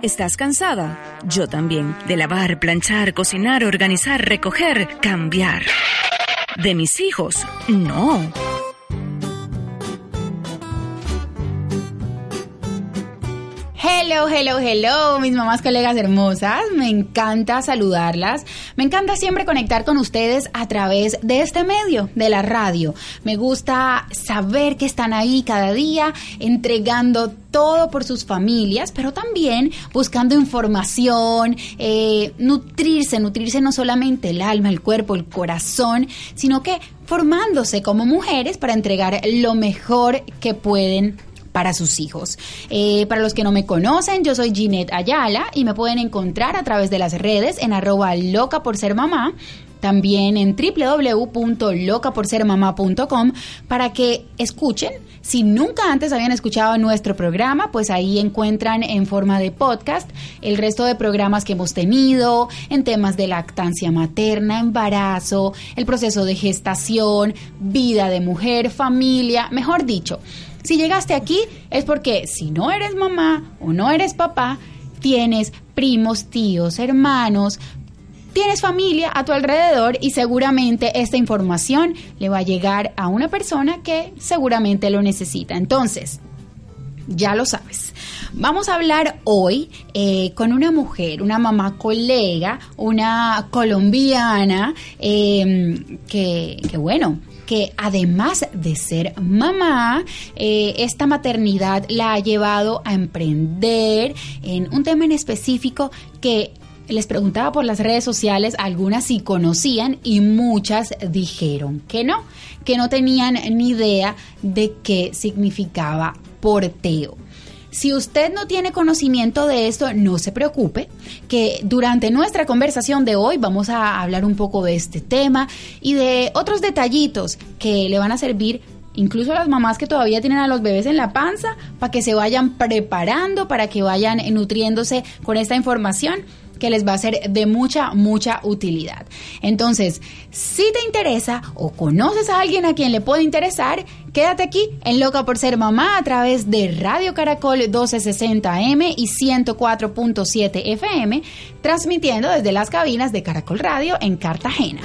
¿Estás cansada? Yo también. De lavar, planchar, cocinar, organizar, recoger, cambiar. De mis hijos, no. Hello, hello, hello, mis mamás, colegas hermosas. Me encanta saludarlas. Me encanta siempre conectar con ustedes a través de este medio, de la radio. Me gusta saber que están ahí cada día entregando todo por sus familias, pero también buscando información, eh, nutrirse, nutrirse no solamente el alma, el cuerpo, el corazón, sino que formándose como mujeres para entregar lo mejor que pueden para sus hijos. Eh, para los que no me conocen, yo soy Ginette Ayala y me pueden encontrar a través de las redes en arroba loca por ser mamá también en www.locaporsermamá.com para que escuchen. Si nunca antes habían escuchado nuestro programa, pues ahí encuentran en forma de podcast el resto de programas que hemos tenido en temas de lactancia materna, embarazo, el proceso de gestación, vida de mujer, familia, mejor dicho si llegaste aquí es porque si no eres mamá o no eres papá, tienes primos, tíos, hermanos, tienes familia a tu alrededor y seguramente esta información le va a llegar a una persona que seguramente lo necesita. Entonces, ya lo sabes. Vamos a hablar hoy eh, con una mujer, una mamá colega, una colombiana, eh, que, que bueno, que además de ser mamá, eh, esta maternidad la ha llevado a emprender en un tema en específico que les preguntaba por las redes sociales, algunas sí conocían y muchas dijeron que no, que no tenían ni idea de qué significaba porteo. Si usted no tiene conocimiento de esto, no se preocupe, que durante nuestra conversación de hoy vamos a hablar un poco de este tema y de otros detallitos que le van a servir incluso a las mamás que todavía tienen a los bebés en la panza, para que se vayan preparando, para que vayan nutriéndose con esta información que les va a ser de mucha, mucha utilidad. Entonces, si te interesa o conoces a alguien a quien le puede interesar, quédate aquí en Loca por Ser Mamá a través de Radio Caracol 1260M y 104.7 FM, transmitiendo desde las cabinas de Caracol Radio en Cartagena.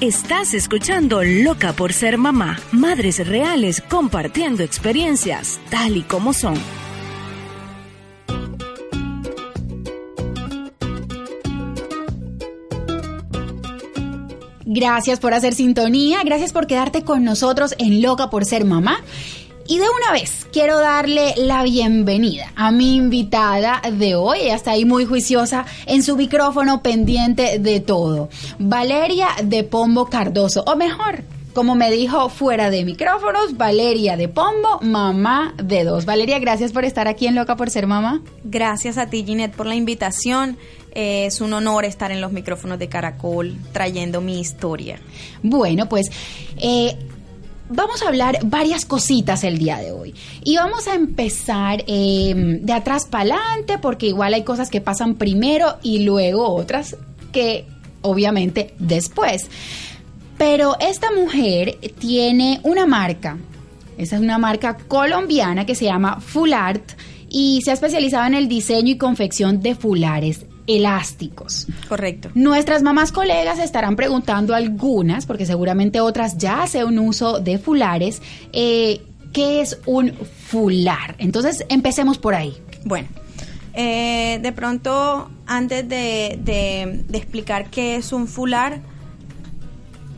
Estás escuchando Loca por ser mamá, madres reales compartiendo experiencias tal y como son. Gracias por hacer sintonía, gracias por quedarte con nosotros en Loca por ser mamá. Y de una vez quiero darle la bienvenida a mi invitada de hoy. Ella está ahí muy juiciosa en su micrófono pendiente de todo. Valeria de Pombo Cardoso, o mejor, como me dijo fuera de micrófonos, Valeria de Pombo, mamá de dos. Valeria, gracias por estar aquí en Loca por ser mamá. Gracias a ti, Ginette, por la invitación. Eh, es un honor estar en los micrófonos de Caracol trayendo mi historia. Bueno, pues eh, vamos a hablar varias cositas el día de hoy. Y vamos a empezar em, de atrás para adelante, porque igual hay cosas que pasan primero y luego otras que obviamente después. Pero esta mujer tiene una marca, esa es una marca colombiana que se llama Full Art y se ha especializado en el diseño y confección de fulares elásticos. Correcto. Nuestras mamás colegas estarán preguntando algunas, porque seguramente otras ya hacen uso de fulares, eh, ¿qué es un fular? Entonces, empecemos por ahí. Bueno, eh, de pronto, antes de, de, explicar qué es un fular,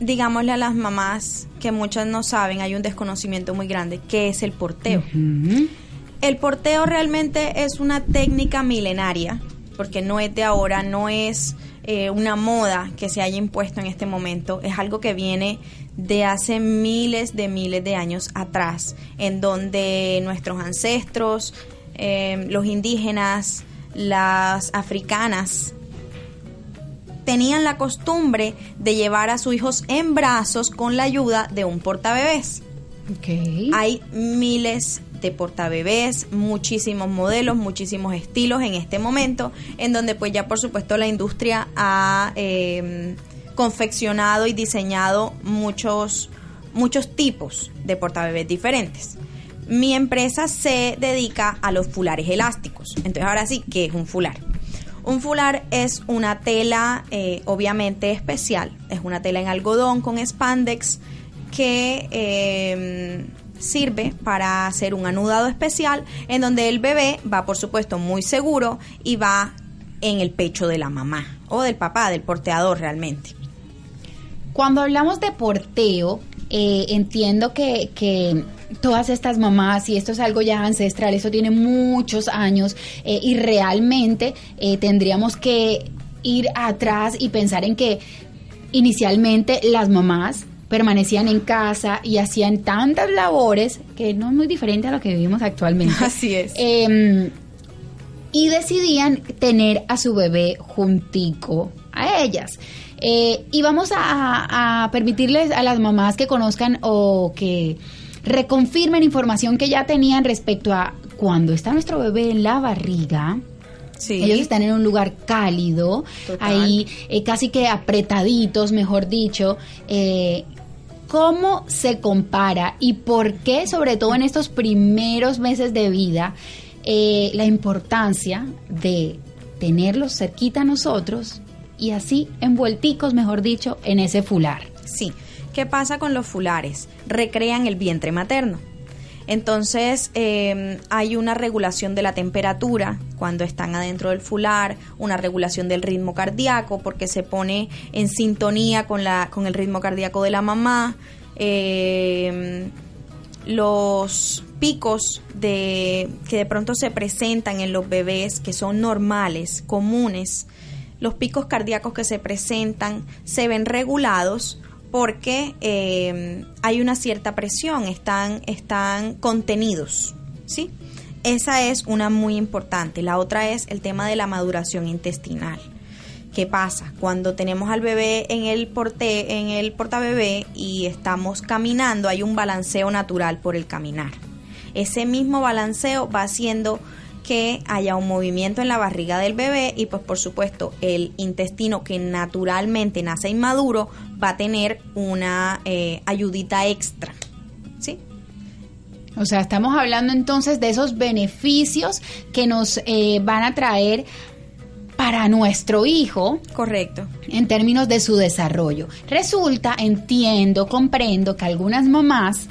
digámosle a las mamás que muchas no saben, hay un desconocimiento muy grande, ¿qué es el porteo? El porteo realmente es una técnica milenaria porque no es de ahora, no es eh, una moda que se haya impuesto en este momento, es algo que viene de hace miles de miles de años atrás, en donde nuestros ancestros, eh, los indígenas, las africanas, tenían la costumbre de llevar a sus hijos en brazos con la ayuda de un portabebés. Hay miles de portabebés, muchísimos modelos, muchísimos estilos en este momento, en donde pues ya por supuesto la industria ha em, confeccionado y diseñado muchos, muchos tipos de portabebés diferentes. Mi empresa se dedica a los fulares elásticos. Entonces ahora sí, ¿qué es un fular? Un fular es una tela eh, obviamente especial, es una tela en algodón con spandex que em, sirve para hacer un anudado especial en donde el bebé va por supuesto muy seguro y va en el pecho de la mamá o del papá, del porteador realmente. Cuando hablamos de porteo, eh, entiendo que, que, todas estas mamás, y esto es algo ya ancestral, eso tiene muchos años, eh, y realmente eh, tendríamos que ir atrás y pensar en que inicialmente las mamás permanecían en casa y hacían tantas labores que no es muy diferente a lo que vivimos actualmente. Así es. Em, y decidían tener a su bebé juntico a ellas. Eh, y vamos a, a, permitirles a las mamás que conozcan o que reconfirmen información que ya tenían respecto a cuando está nuestro bebé en la barriga. Sí. Ellos están en un lugar cálido, ahí eh, casi que apretaditos, mejor dicho. Eh, ¿Cómo se compara y por qué, sobre todo en estos primeros meses de vida, eh, la importancia de tenerlos cerquita a nosotros y así envuelticos, mejor dicho, en ese fular? Sí. ¿Qué pasa con los fulares? Recrean el vientre materno. Entonces eh, hay una regulación de la temperatura cuando están adentro del fular, una regulación del ritmo cardíaco porque se pone en sintonía con, la, con el ritmo cardíaco de la mamá. Eh, los picos de, que de pronto se presentan en los bebés, que son normales, comunes, los picos cardíacos que se presentan se ven regulados porque eh, hay una cierta presión, están, están contenidos, ¿sí? Esa es una muy importante. La otra es el tema de la maduración intestinal. ¿Qué pasa? Cuando tenemos al bebé en el porte, en el portabebé y estamos caminando, hay un balanceo natural por el caminar. Ese mismo balanceo va haciendo que haya un movimiento en la barriga del bebé y pues por supuesto el intestino que naturalmente nace inmaduro va a tener una eh, ayudita extra. ¿Sí? O sea, estamos hablando entonces de esos beneficios que nos eh, van a traer para nuestro hijo. Correcto. En términos de su desarrollo. Resulta, entiendo, comprendo que algunas mamás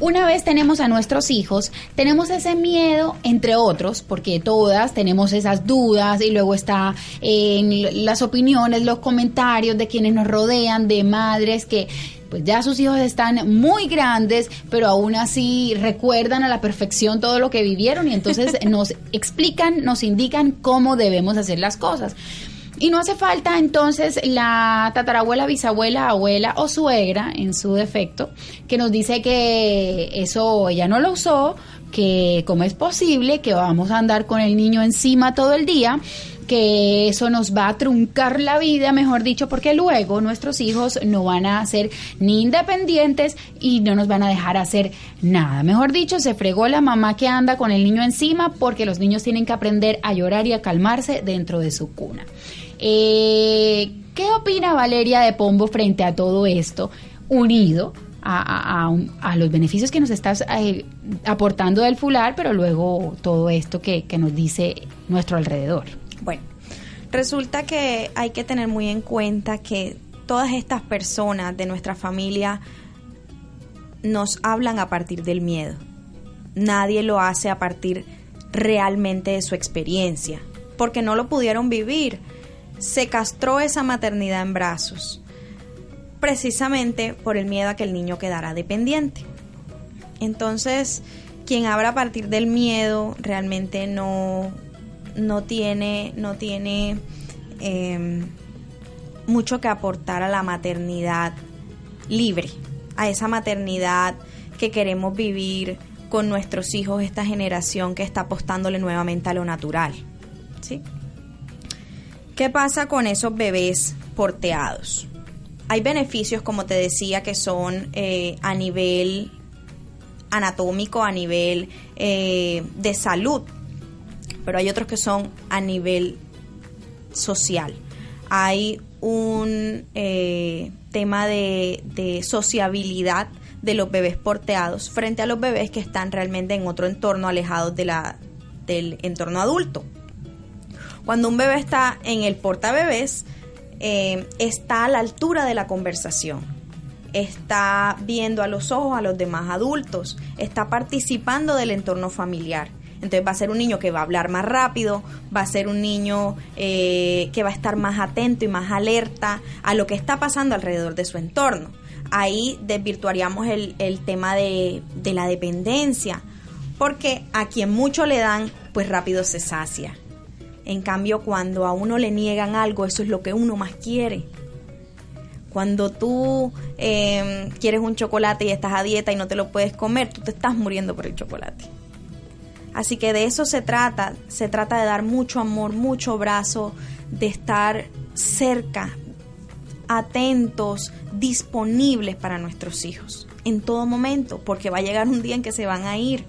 una vez tenemos a nuestros hijos, tenemos ese miedo, entre otros, porque todas tenemos esas dudas y luego está en las opiniones, los comentarios de quienes nos rodean, de madres que pues ya sus hijos están muy grandes, pero aún así recuerdan a la perfección todo lo que vivieron y entonces nos explican, nos indican cómo debemos hacer las cosas. Y no hace falta entonces la tatarabuela, bisabuela, abuela o suegra, en su defecto, que nos dice que eso ella no lo usó, que cómo es posible que vamos a andar con el niño encima todo el día que eso nos va a truncar la vida, mejor dicho, porque luego nuestros hijos no van a ser ni independientes y no nos van a dejar hacer nada. Mejor dicho, se fregó la mamá que anda con el niño encima porque los niños tienen que aprender a llorar y a calmarse dentro de su cuna. Eh, ¿Qué opina Valeria de Pombo frente a todo esto, unido a, los beneficios que nos estás eh, aportando del fular, pero luego todo esto que, que nos dice nuestro alrededor? Bueno, resulta que hay que tener muy en cuenta que todas estas personas de nuestra familia nos hablan a partir del miedo. Nadie lo hace a partir realmente de su experiencia, porque no lo pudieron vivir se castró esa maternidad en brazos, precisamente por el miedo a que el niño quedara dependiente. Entonces, quien habla a partir del miedo realmente no, no tiene, no tiene em, mucho que aportar a la maternidad libre, a esa maternidad que queremos vivir con nuestros hijos, esta generación que está apostándole nuevamente a lo natural. ¿sí? ¿Qué pasa con esos bebés porteados? Hay beneficios, como te decía, que son eh, a nivel anatómico, a nivel eh, de salud, pero hay otros que son a nivel social. Hay un eh, tema de, sociabilidad de los bebés porteados frente a los bebés que están realmente en otro entorno alejados de la, del entorno adulto. Cuando un bebé está en el portabebés, eh, está a la altura de la conversación, está viendo a los ojos a los demás adultos, está participando del entorno familiar. Entonces va a ser un niño que va a hablar más rápido, va a ser un niño eh, que va a estar más atento y más alerta a lo que está pasando alrededor de su entorno ahí desvirtuaríamos el, el tema de, de la dependencia, porque a quien mucho le dan, pues rápido se sacia. En cambio, cuando a uno le niegan algo, eso es lo que uno más quiere. Cuando tú em, quieres un chocolate y estás a dieta y no te lo puedes comer, tú te estás muriendo por el chocolate. Así que de eso se trata, se trata de dar mucho amor, mucho brazo, de estar cerca, atentos, disponibles para nuestros hijos en todo momento, porque va a llegar un día en que se van a ir.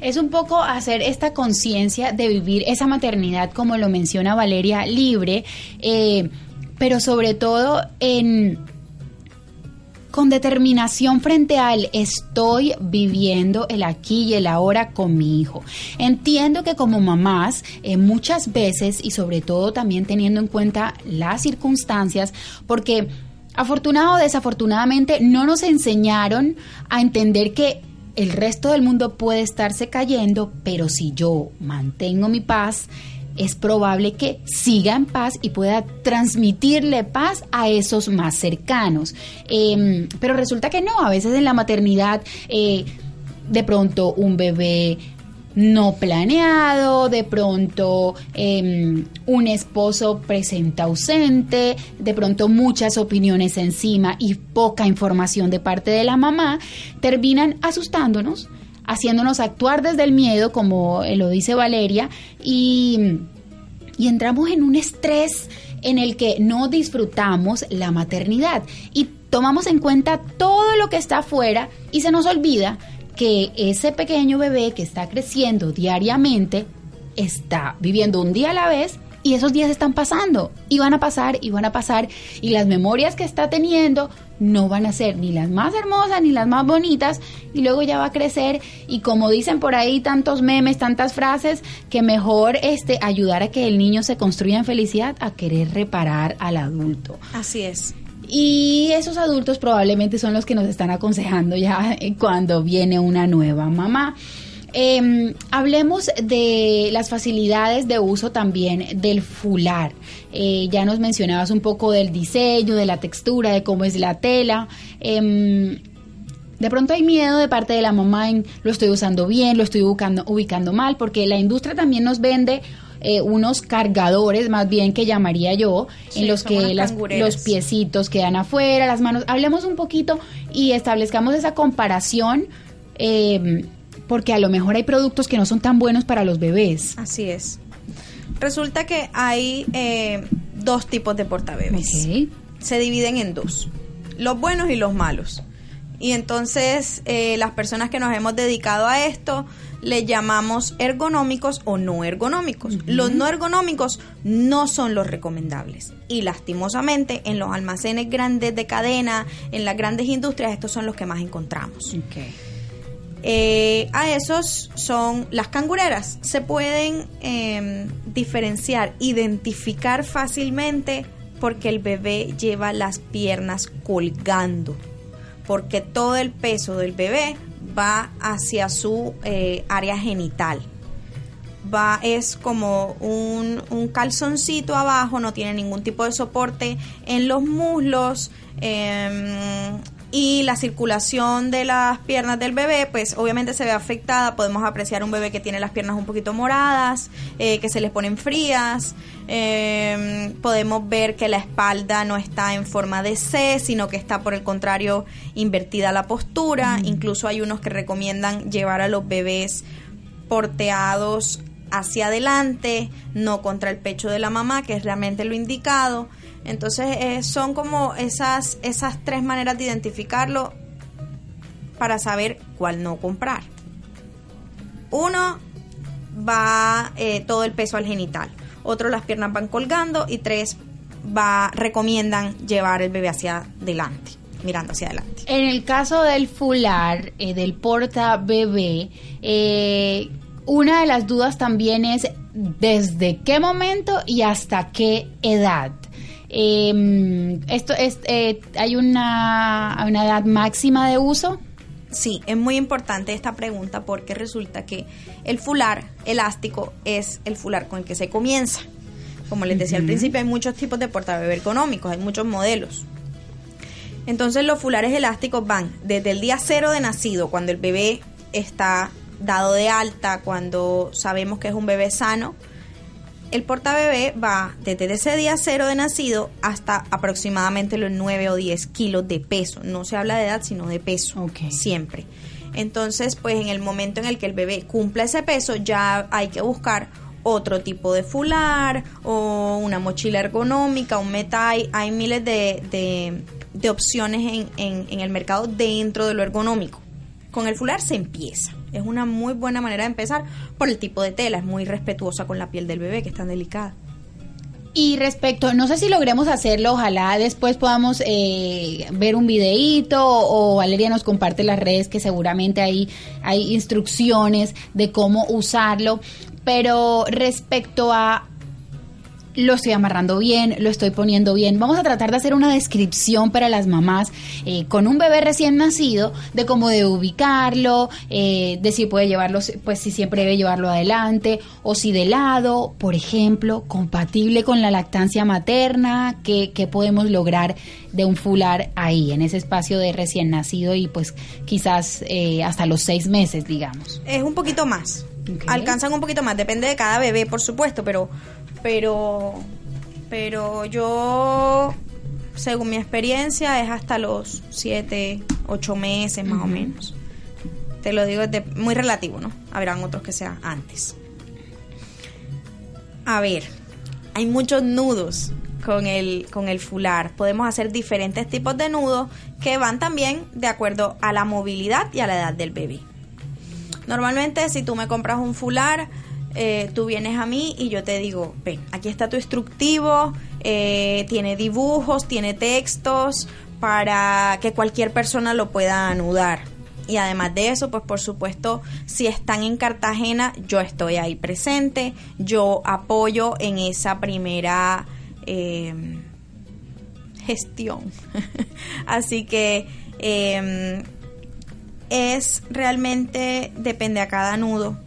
Es un poco hacer esta conciencia de vivir esa maternidad, como lo menciona Valeria, libre, eh, pero sobre todo en con determinación frente al estoy viviendo el aquí y el ahora con mi hijo. Entiendo que como mamás eh, muchas veces y sobre todo también teniendo en cuenta las circunstancias, porque afortunado o desafortunadamente no nos enseñaron a entender que el resto del mundo puede estarse cayendo, pero si yo mantengo mi paz, es probable que siga en paz y pueda transmitirle paz a esos más cercanos. Em, pero resulta que no, a veces en la maternidad, eh, de pronto un bebé no planeado, de pronto em, un esposo presente ausente, de pronto muchas opiniones encima y poca información de parte de la mamá, terminan asustándonos haciéndonos actuar desde el miedo, como lo dice Valeria, y, y entramos en un estrés en el que no disfrutamos la maternidad. Y tomamos en cuenta todo lo que está afuera y se nos olvida que ese pequeño bebé que está creciendo diariamente está viviendo un día a la vez y esos días están pasando y van a pasar y van a pasar y las memorias que está teniendo no van a ser ni las más hermosas ni las más bonitas y luego ya va a crecer y como dicen por ahí tantos memes, tantas frases que mejor este ayudar a que el niño se construya en felicidad a querer reparar al adulto. Así es. Y esos adultos probablemente son los que nos están aconsejando ya cuando viene una nueva mamá. Eh, hablemos de las facilidades de uso también del fular. Eh, ya nos mencionabas un poco del diseño, de la textura, de cómo es la tela. Eh, de pronto hay miedo de parte de la mamá en lo estoy usando bien, lo estoy ubicando, ubicando mal, porque la industria también nos vende eh, unos cargadores, más bien que llamaría yo, en los que las, los piecitos quedan afuera, las manos. Hablemos un poquito y establezcamos esa comparación. Eh, porque a lo mejor hay productos que no son tan buenos para los bebés. Así es. Resulta que hay eh, dos tipos de portabebés. Se dividen en dos, los buenos y los malos. Y entonces eh, las personas que nos hemos dedicado a esto le llamamos ergonómicos o no ergonómicos. Los no ergonómicos no son los recomendables. Y lastimosamente en los almacenes grandes de cadena, en las grandes industrias, estos son los que más encontramos. Okay. Eh, a esos son las cangureras. Se pueden em, diferenciar, identificar fácilmente porque el bebé lleva las piernas colgando, porque todo el peso del bebé va hacia su eh, área genital. Va, es como un, un, calzoncito abajo, no tiene ningún tipo de soporte en los muslos. Eh, y la circulación de las piernas del bebé, pues obviamente se ve afectada. Podemos apreciar un bebé que tiene las piernas un poquito moradas, eh, que se les ponen frías. Em, podemos ver que la espalda no está en forma de C, sino que está por el contrario invertida la postura. Incluso hay unos que recomiendan llevar a los bebés porteados hacia adelante, no contra el pecho de la mamá, que es realmente lo indicado. Entonces eh, son como esas, esas tres maneras de identificarlo para saber cuál no comprar. Uno va eh, todo el peso al genital, otro las piernas van colgando y tres va recomiendan llevar el bebé hacia adelante mirando hacia adelante. En el caso del fular, eh, del porta bebé, una de las dudas también es desde qué momento y hasta qué edad. Eh, esto es, eh, ¿Hay una, una edad máxima de uso? Sí, es muy importante esta pregunta porque resulta que el fular elástico es el fular con el que se comienza. Como les decía al principio, hay muchos tipos de portabebé económicos, hay muchos modelos. Entonces los fulares elásticos van desde el día cero de nacido, cuando el bebé está dado de alta, cuando sabemos que es un bebé sano, el portabebé va desde ese día cero de nacido hasta aproximadamente los 9 o 10 kilos de peso. No se habla de edad, sino de peso. Siempre. Entonces, pues en el momento en el que el bebé cumpla ese peso, ya hay que buscar otro tipo de fular o una mochila ergonómica, un metal. Hay miles de, de, opciones en, en, en el mercado dentro de lo ergonómico. Con el fular se empieza. Es una muy buena manera de empezar por el tipo de tela, es muy respetuosa con la piel del bebé, que es tan delicada. Y respecto, no sé si logremos hacerlo, ojalá después podamos eh, ver un videíto o Valeria nos comparte las redes que seguramente ahí hay instrucciones de cómo usarlo. Pero respecto a lo estoy amarrando bien, lo estoy poniendo bien. Vamos a tratar de hacer una descripción para las mamás eh, con un bebé recién nacido, de cómo debe ubicarlo, eh, de si puede llevarlo, pues si siempre debe llevarlo adelante o si de lado, por ejemplo, compatible con la lactancia materna, qué, podemos lograr de un fular ahí, en ese espacio de recién nacido y pues quizás eh, hasta los seis meses, digamos. Es un poquito más. Alcanzan un poquito más, depende de cada bebé, por supuesto, pero pero pero yo según mi experiencia es hasta los 7, 8 meses más o menos. Te lo digo, es muy relativo, ¿no? Habrán otros que sean antes. A ver, hay muchos nudos con el, con el fular. Podemos hacer diferentes tipos de nudos que van también de acuerdo a la movilidad y a la edad del bebé. Normalmente si tú me compras un fular, eh, tú vienes a mí y yo te digo, ven, aquí está tu instructivo, eh, tiene dibujos, tiene textos para que cualquier persona lo pueda anudar. Y además de eso, pues por supuesto, si están en Cartagena, yo estoy ahí presente, yo apoyo en esa primera eh, gestión. Así que em, es realmente, depende a cada nudo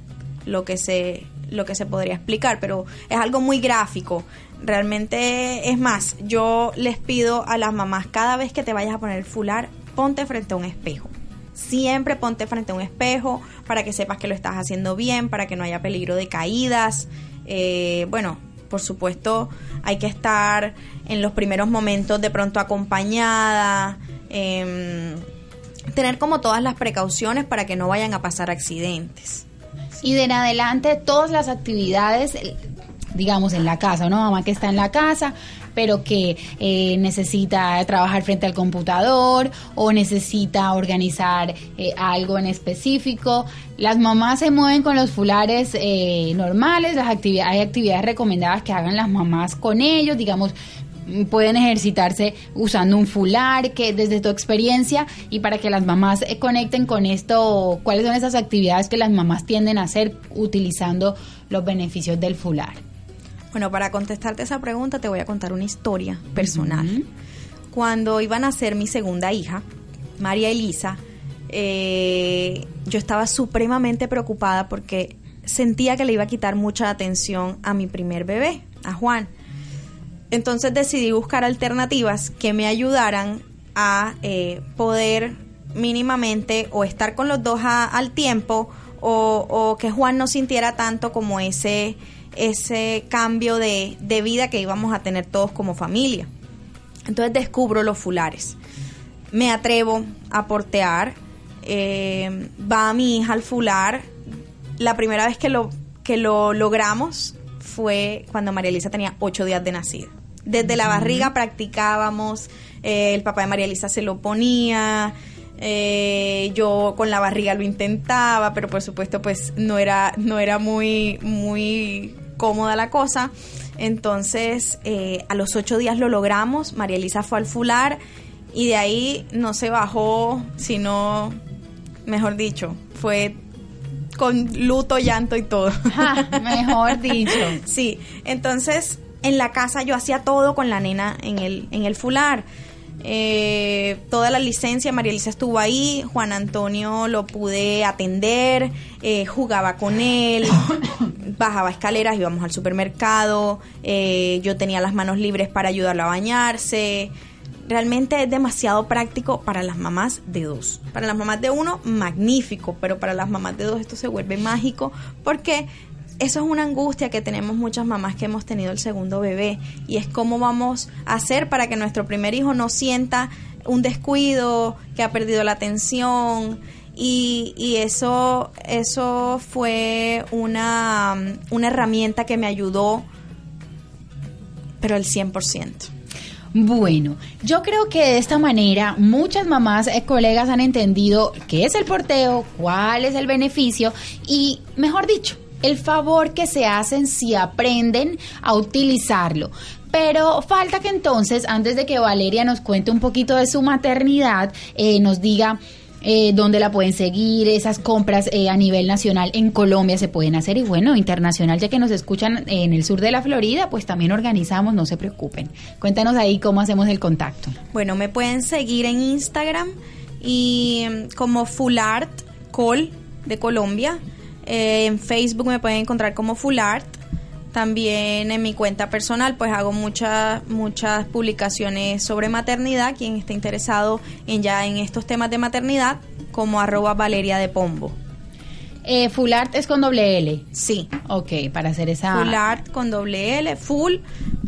lo que se lo que se podría explicar, pero es algo muy gráfico. Realmente, es más, yo les pido a las mamás, cada vez que te vayas a poner fular, ponte frente a un espejo. Siempre ponte frente a un espejo para que sepas que lo estás haciendo bien, para que no haya peligro de caídas. Eh, bueno, por supuesto, hay que estar en los primeros momentos de pronto acompañada. Em, tener como todas las precauciones para que no vayan a pasar accidentes. Y de en adelante todas las actividades, digamos, en la casa, una mamá que está en la casa, pero que eh, necesita trabajar frente al computador o necesita organizar eh, algo en específico. Las mamás se mueven con los fulares eh, normales, las actividades, hay actividades recomendadas que hagan las mamás con ellos, digamos, pueden ejercitarse usando un fular, que desde tu experiencia y para que las mamás eh, conecten con esto, ¿cuáles son esas actividades que las mamás tienden a hacer utilizando los beneficios del fular? Bueno, para contestarte esa pregunta te voy a contar una historia personal. Cuando iban a ser mi segunda hija, María Elisa, eh, yo estaba supremamente preocupada porque sentía que le iba a quitar mucha atención a mi primer bebé, a Juan. Entonces decidí buscar alternativas que me ayudaran a eh, poder mínimamente o estar con los dos al tiempo o, que Juan no sintiera tanto como ese, ese cambio de, de vida que íbamos a tener todos como familia. Entonces descubro los fulares. Me atrevo a portear. Eh, va mi hija al fular. La primera vez que lo, que lo logramos fue cuando María Elisa tenía ocho días de nacida. Desde la barriga practicábamos, eh, el papá de María Elisa se lo ponía, eh, yo con la barriga lo intentaba, pero por supuesto pues no era, no era muy, muy cómoda la cosa. Entonces, eh, a los ocho días lo logramos, María Elisa fue al fular y de ahí no se bajó, sino, mejor dicho, fue con luto, llanto y todo. mejor dicho. Sí, entonces en la casa yo hacía todo con la nena en el, en el fular. Eh, toda la licencia, María Elisa estuvo ahí, Juan Antonio lo pude atender, eh, jugaba con él, bajaba escaleras, íbamos al supermercado, eh, yo tenía las manos libres para ayudarlo a bañarse. Realmente es demasiado práctico para las mamás de dos. Para las mamás de uno, magnífico, pero para las mamás de dos esto se vuelve mágico porque eso es una angustia que tenemos muchas mamás que hemos tenido el segundo bebé y es cómo vamos a hacer para que nuestro primer hijo no sienta un descuido, que ha perdido la atención y, y eso, eso fue una, una herramienta que me ayudó, pero al 100%. Bueno, yo creo que de esta manera muchas mamás, eh, colegas han entendido qué es el porteo, cuál es el beneficio y, mejor dicho, el favor que se hacen si aprenden a utilizarlo. Pero falta que entonces, antes de que Valeria nos cuente un poquito de su maternidad, eh, nos diga eh, dónde la pueden seguir, esas compras eh, a nivel nacional en Colombia se pueden hacer y bueno, internacional, ya que nos escuchan en el sur de la Florida, pues también organizamos, no se preocupen. Cuéntanos ahí cómo hacemos el contacto. Bueno, me pueden seguir en Instagram y mm, como Full Art Col de Colombia. Eh, en Facebook me pueden encontrar como Full Art. También en mi cuenta personal pues hago muchas muchas publicaciones sobre maternidad. Quien esté interesado en ya en estos temas de maternidad como arroba Valeria de Pombo. Eh, full Art es con doble L. Sí. Ok, para hacer esa... Full Art con doble L, Full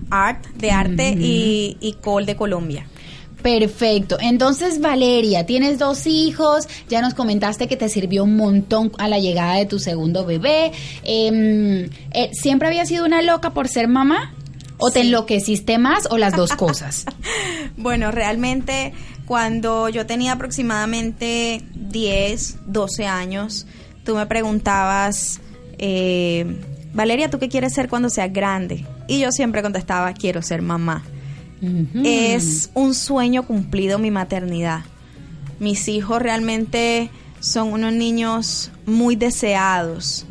Art de arte y, y Col de Colombia. Perfecto. Entonces, Valeria, tienes dos hijos, ya nos comentaste que te sirvió un montón a la llegada de tu segundo bebé. Em, eh, ¿Siempre había sido una loca por ser mamá? ¿O te enloqueciste más o las dos cosas? bueno, realmente cuando yo tenía aproximadamente 10, 12 años, tú me preguntabas, eh, Valeria, ¿tú qué quieres ser cuando seas grande? Y yo siempre contestaba, quiero ser mamá. Es un sueño cumplido mi maternidad. Mis hijos realmente son unos niños muy deseados.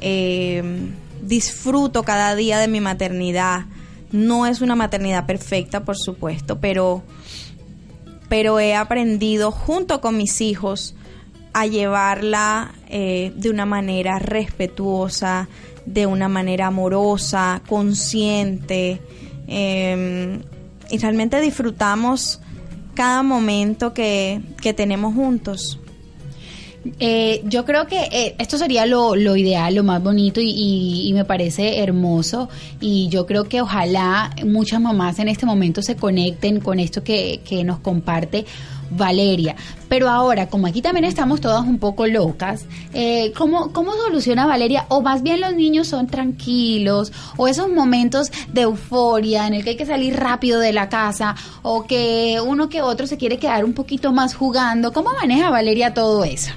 Em, disfruto cada día de mi maternidad. No es una maternidad perfecta, por supuesto, pero, pero he aprendido junto con mis hijos a llevarla eh, de una manera respetuosa, de una manera amorosa, consciente. Em, y realmente disfrutamos cada momento que, tenemos juntos. Eh, yo creo que eh, esto sería lo, lo, ideal, lo más bonito y, me parece hermoso y yo creo que ojalá muchas mamás en este momento se conecten con esto que, que nos comparte Valeria. Pero ahora, como aquí también estamos todas un poco locas, eh, ¿cómo, ¿cómo soluciona Valeria? O más bien los niños son tranquilos, o esos momentos de euforia en el que hay que salir rápido de la casa, o que uno que otro se quiere quedar un poquito más jugando. ¿Cómo maneja Valeria todo eso?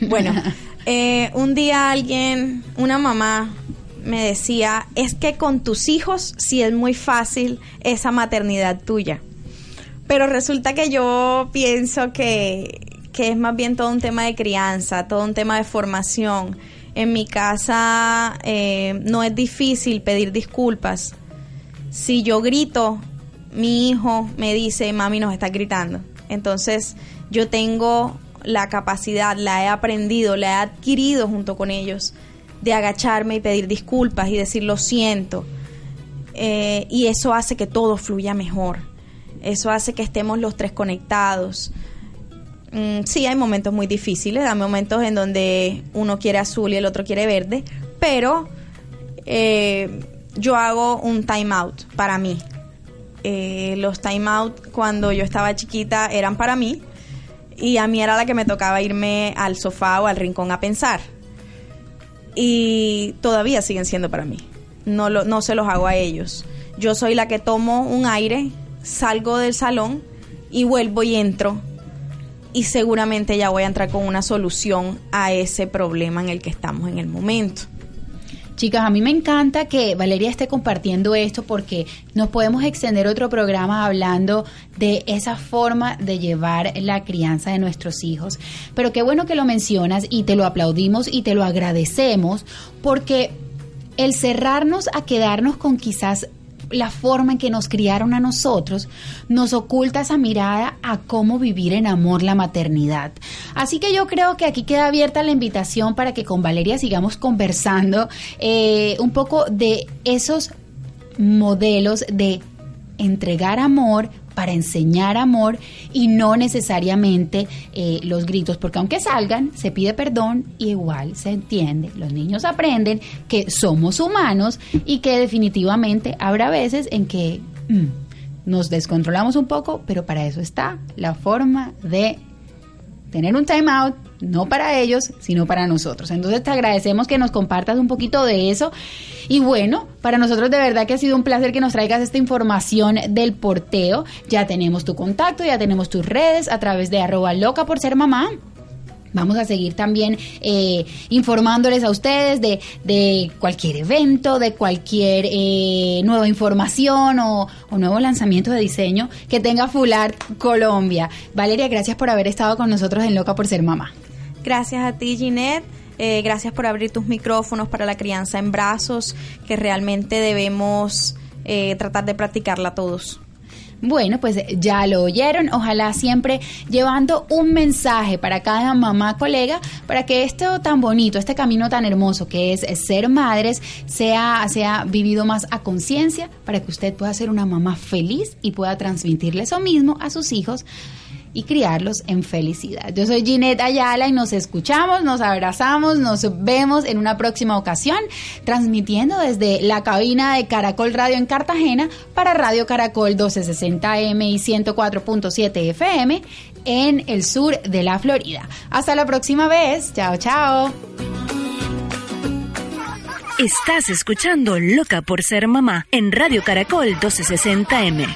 Bueno, eh, un día alguien, una mamá, me decía, es que con tus hijos sí es muy fácil esa maternidad tuya. Pero resulta que yo pienso que, es más bien todo un tema de crianza, todo un tema de formación. En mi casa eh, no es difícil pedir disculpas. Si yo grito, mi hijo me dice, mami nos está gritando. Entonces yo tengo la capacidad, la he aprendido, la he adquirido junto con ellos, de agacharme y pedir disculpas y decir lo siento. Eh, y eso hace que todo fluya mejor. Eso hace que estemos los tres conectados. Mm, sí, hay momentos muy difíciles, hay momentos en donde uno quiere azul y el otro quiere verde, pero eh, yo hago un time out para mí. Eh, los time out cuando yo estaba chiquita eran para mí y a mí era la que me tocaba irme al sofá o al rincón a pensar. Y todavía siguen siendo para mí. No, lo, no se los hago a ellos. Yo soy la que tomo un aire, salgo del salón y vuelvo y entro. Y seguramente ya voy a entrar con una solución a ese problema en el que estamos en el momento. Chicas, a mí me encanta que Valeria esté compartiendo esto porque nos podemos extender otro programa hablando de esa forma de llevar la crianza de nuestros hijos. Pero qué bueno que lo mencionas y te lo aplaudimos y te lo agradecemos porque el cerrarnos a quedarnos con quizás la forma en que nos criaron a nosotros, nos oculta esa mirada a cómo vivir en amor la maternidad. Así que yo creo que aquí queda abierta la invitación para que con Valeria sigamos conversando eh, un poco de esos modelos de entregar amor, para enseñar amor y no necesariamente eh, los gritos, porque aunque salgan, se pide perdón y igual se entiende. Los niños aprenden que somos humanos y que definitivamente habrá veces en que mm, nos descontrolamos un poco, pero para eso está la forma de tener un time out, no para ellos, sino para nosotros. Entonces te agradecemos que nos compartas un poquito de eso. Y bueno, para nosotros de verdad que ha sido un placer que nos traigas esta información del porteo. Ya tenemos tu contacto, ya tenemos tus redes a través de arroba loca por ser mamá. Vamos a seguir también eh, informándoles a ustedes de, cualquier evento, de cualquier eh, nueva información o, nuevo lanzamiento de diseño que tenga Fular Colombia. Valeria, gracias por haber estado con nosotros en Loca por Ser Mamá. Gracias a ti, Ginette. Eh, gracias por abrir tus micrófonos para la crianza en brazos, que realmente debemos tratar de practicarla todos. Bueno, pues ya lo oyeron. Ojalá siempre llevando un mensaje para cada mamá colega para que esto tan bonito, este camino tan hermoso que es ser madres, sea, sea vivido más a conciencia para que usted pueda ser una mamá feliz y pueda transmitirle eso mismo a sus hijos y criarlos en felicidad. Yo soy Ginette Ayala y nos escuchamos, nos abrazamos, nos vemos en una próxima ocasión, transmitiendo desde la cabina de Caracol Radio en Cartagena para Radio Caracol 1260M y 104.7 FM en el sur de la Florida. Hasta la próxima vez. Chao, chao. Estás escuchando Loca por ser mamá en Radio Caracol 1260M.